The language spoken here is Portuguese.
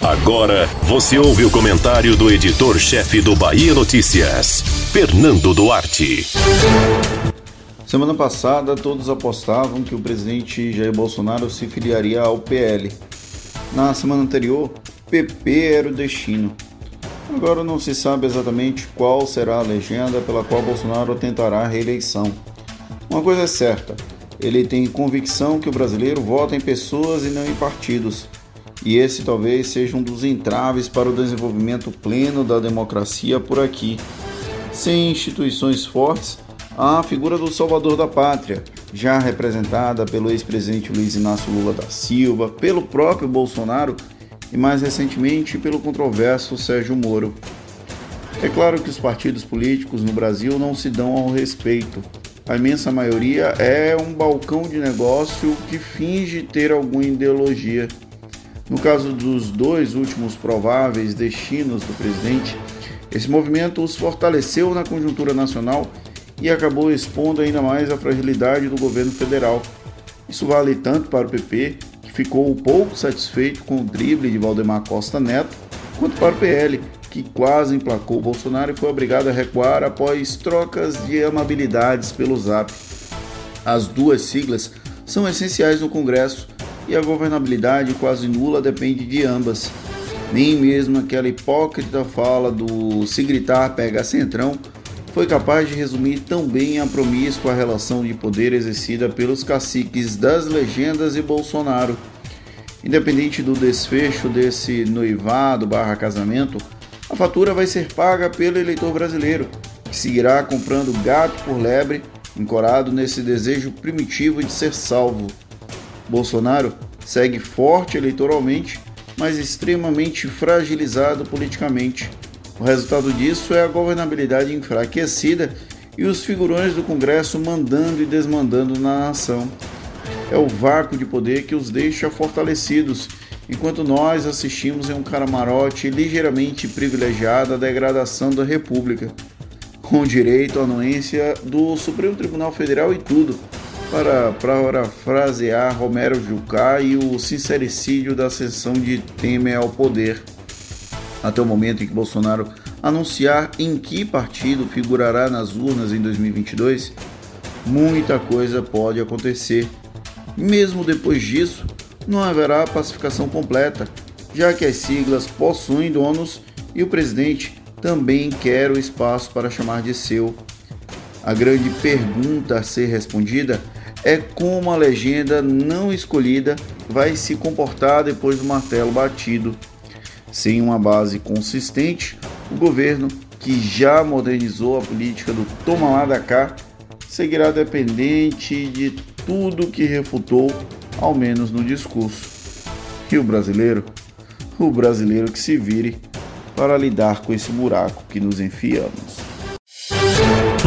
Agora você ouve o comentário do editor-chefe do Bahia Notícias, Fernando Duarte. Semana passada, todos apostavam que o presidente Jair Bolsonaro se filiaria ao PL. Na semana anterior, PP era o destino. Agora não se sabe exatamente qual será a legenda pela qual Bolsonaro tentará a reeleição. Uma coisa é certa: ele tem convicção que o brasileiro vota em pessoas e não em partidos e esse talvez seja um dos entraves para o desenvolvimento pleno da democracia por aqui. Sem instituições fortes, a figura do salvador da pátria, já representada pelo ex-presidente Luiz Inácio Lula da Silva, pelo próprio Bolsonaro e mais recentemente pelo controverso Sérgio Moro. É claro que os partidos políticos no Brasil não se dão ao respeito. A imensa maioria é um balcão de negócio que finge ter alguma ideologia. No caso dos dois últimos prováveis destinos do presidente, esse movimento os fortaleceu na conjuntura nacional e acabou expondo ainda mais a fragilidade do governo federal. Isso vale tanto para o PP, que ficou pouco satisfeito com o drible de Valdemar Costa Neto, quanto para o PL, que quase emplacou Bolsonaro e foi obrigado a recuar após trocas de amabilidades pelo Zap. As duas siglas são essenciais no Congresso e a governabilidade quase nula depende de ambas. Nem mesmo aquela hipócrita fala do se gritar pega centrão foi capaz de resumir tão bem a promíscua relação de poder exercida pelos caciques das legendas e Bolsonaro. Independente do desfecho desse noivado barra casamento, a fatura vai ser paga pelo eleitor brasileiro, que seguirá comprando gato por lebre, encorado nesse desejo primitivo de ser salvo. Bolsonaro segue forte eleitoralmente, mas extremamente fragilizado politicamente. O resultado disso é a governabilidade enfraquecida e os figurões do Congresso mandando e desmandando na nação. É o vácuo de poder que os deixa fortalecidos, enquanto nós assistimos em um camarote ligeiramente privilegiado à degradação da República, com direito à anuência do Supremo Tribunal Federal e tudo para parafrasear Romero Jucá e o sincericídio da ascensão de Temer ao poder. Até o momento em que Bolsonaro anunciar em que partido figurará nas urnas em 2022, muita coisa pode acontecer. Mesmo depois disso, não haverá pacificação completa, já que as siglas possuem donos e o presidente também quer o espaço para chamar de seu. A grande pergunta a ser respondida é como a legenda não escolhida vai se comportar depois do martelo batido. Sem uma base consistente, o governo, que já modernizou a política do toma lá da cá, seguirá dependente de tudo que refutou, ao menos no discurso. E o brasileiro? O brasileiro que se vire para lidar com esse buraco que nos enfiamos.